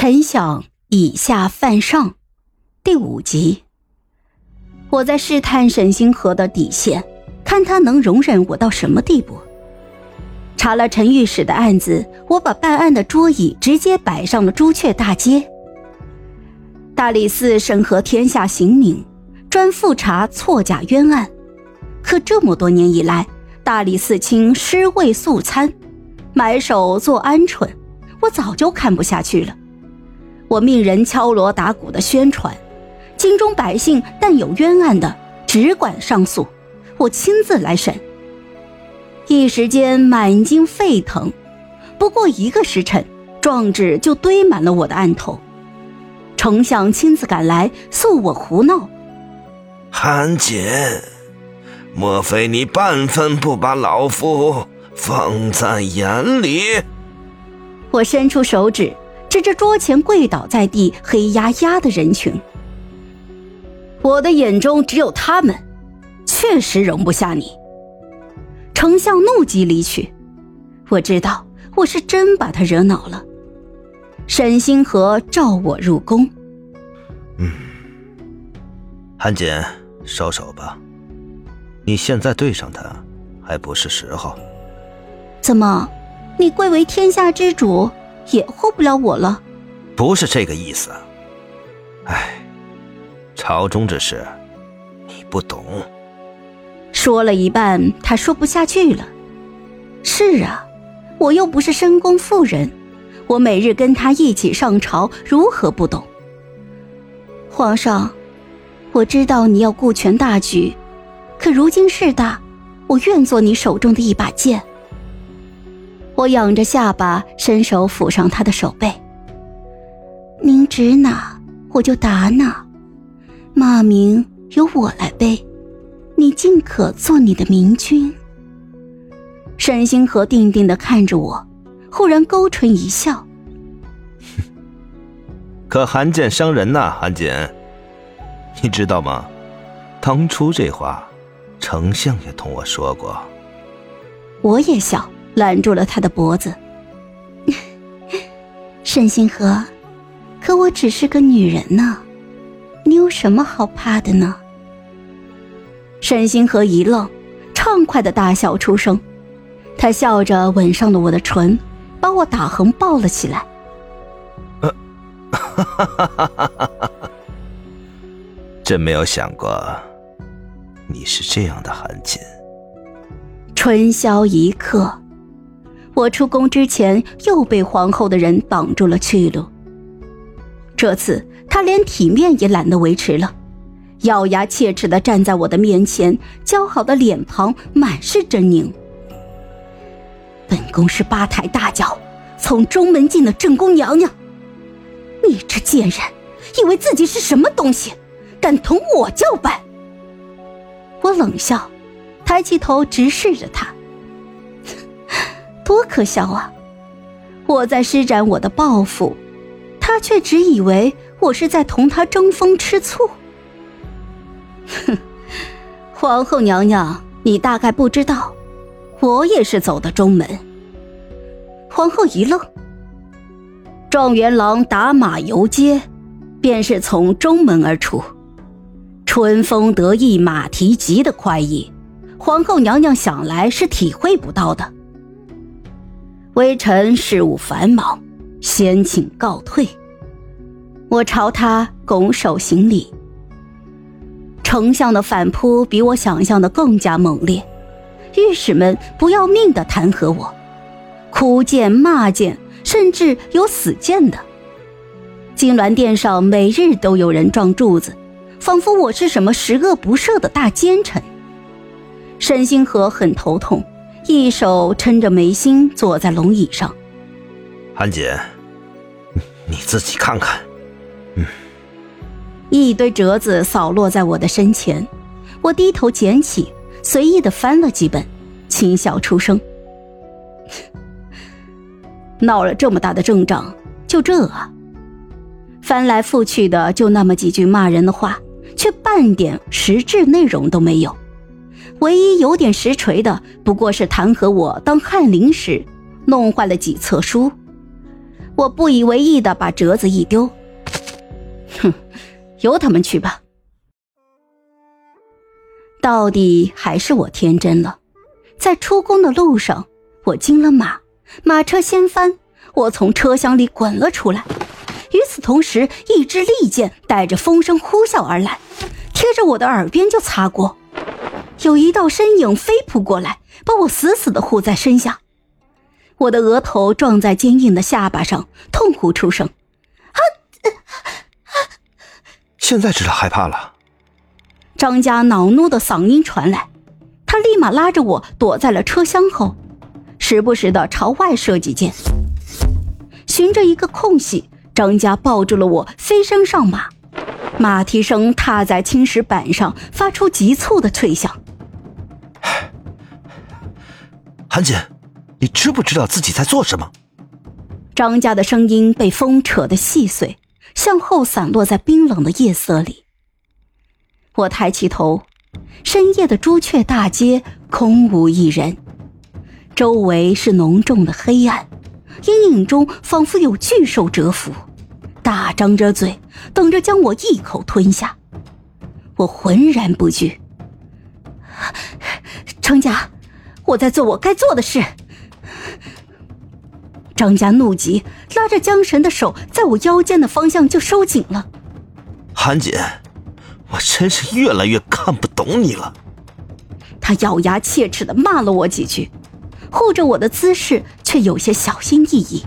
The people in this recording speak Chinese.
臣想以下犯上，第五集。我在试探沈星河的底线，看他能容忍我到什么地步。查了陈御史的案子，我把办案的桌椅直接摆上了朱雀大街。大理寺审核天下刑名，专复查错假冤案。可这么多年以来，大理寺卿尸位素餐，埋首做鹌鹑，我早就看不下去了。我命人敲锣打鼓的宣传，京中百姓但有冤案的，只管上诉，我亲自来审。一时间满京沸腾，不过一个时辰，状纸就堆满了我的案头。丞相亲自赶来诉我胡闹。韩简，莫非你半分不把老夫放在眼里？我伸出手指。指着桌前跪倒在地、黑压压的人群，我的眼中只有他们，确实容不下你。丞相怒极离去，我知道我是真把他惹恼了。沈星河召我入宫。嗯，韩简，收手吧，你现在对上他还不是时候。怎么，你贵为天下之主？也护不了我了，不是这个意思。哎，朝中之事，你不懂。说了一半，他说不下去了。是啊，我又不是深宫妇人，我每日跟他一起上朝，如何不懂？皇上，我知道你要顾全大局，可如今事大，我愿做你手中的一把剑。我仰着下巴，伸手抚上他的手背。您指哪，我就打哪，骂名由我来背，你尽可做你的明君。沈星河定定的看着我，忽然勾唇一笑：“可寒剑伤人呐，韩简，你知道吗？当初这话，丞相也同我说过。”我也笑。拦住了他的脖子，沈星河，可我只是个女人呢，你有什么好怕的呢？沈星河一愣，畅快的大笑出声，他笑着吻上了我的唇，把我打横抱了起来。真没有想过，你是这样的含情。春宵一刻。我出宫之前又被皇后的人挡住了去路。这次他连体面也懒得维持了，咬牙切齿的站在我的面前，姣好的脸庞满是狰狞。本宫是八抬大轿从中门进的正宫娘娘，你这贱人，以为自己是什么东西，敢同我叫板？我冷笑，抬起头直视着他。多可笑啊！我在施展我的抱负，他却只以为我是在同他争风吃醋。哼，皇后娘娘，你大概不知道，我也是走的中门。皇后一愣，状元郎打马游街，便是从中门而出。春风得意马蹄疾的快意，皇后娘娘想来是体会不到的。微臣事务繁忙，先请告退。我朝他拱手行礼。丞相的反扑比我想象的更加猛烈，御史们不要命的弹劾我，哭谏骂谏，甚至有死谏的。金銮殿上每日都有人撞柱子，仿佛我是什么十恶不赦的大奸臣。沈星河很头痛。一手撑着眉心，坐在龙椅上。韩姐，你自己看看。嗯。一堆折子扫落在我的身前，我低头捡起，随意的翻了几本，轻笑出声：“闹了这么大的阵仗，就这啊？”翻来覆去的就那么几句骂人的话，却半点实质内容都没有。唯一有点实锤的，不过是弹劾我当翰林时弄坏了几册书。我不以为意的把折子一丢，哼，由他们去吧。到底还是我天真了，在出宫的路上，我惊了马，马车掀翻，我从车厢里滚了出来。与此同时，一支利箭带着风声呼啸而来，贴着我的耳边就擦过。有一道身影飞扑过来，把我死死的护在身下。我的额头撞在坚硬的下巴上，痛呼出声：“啊！”现在知道害怕了。张家恼怒的嗓音传来，他立马拉着我躲在了车厢后，时不时的朝外射几箭。循着一个空隙，张家抱住了我，飞身上马，马蹄声踏在青石板上，发出急促的脆响。韩姐。你知不知道自己在做什么？张家的声音被风扯得细碎，向后散落在冰冷的夜色里。我抬起头，深夜的朱雀大街空无一人，周围是浓重的黑暗，阴影中仿佛有巨兽蛰伏，大张着嘴，等着将我一口吞下。我浑然不惧。程家，我在做我该做的事。张家怒极，拉着江神的手，在我腰间的方向就收紧了。韩姐，我真是越来越看不懂你了。他咬牙切齿的骂了我几句，护着我的姿势却有些小心翼翼。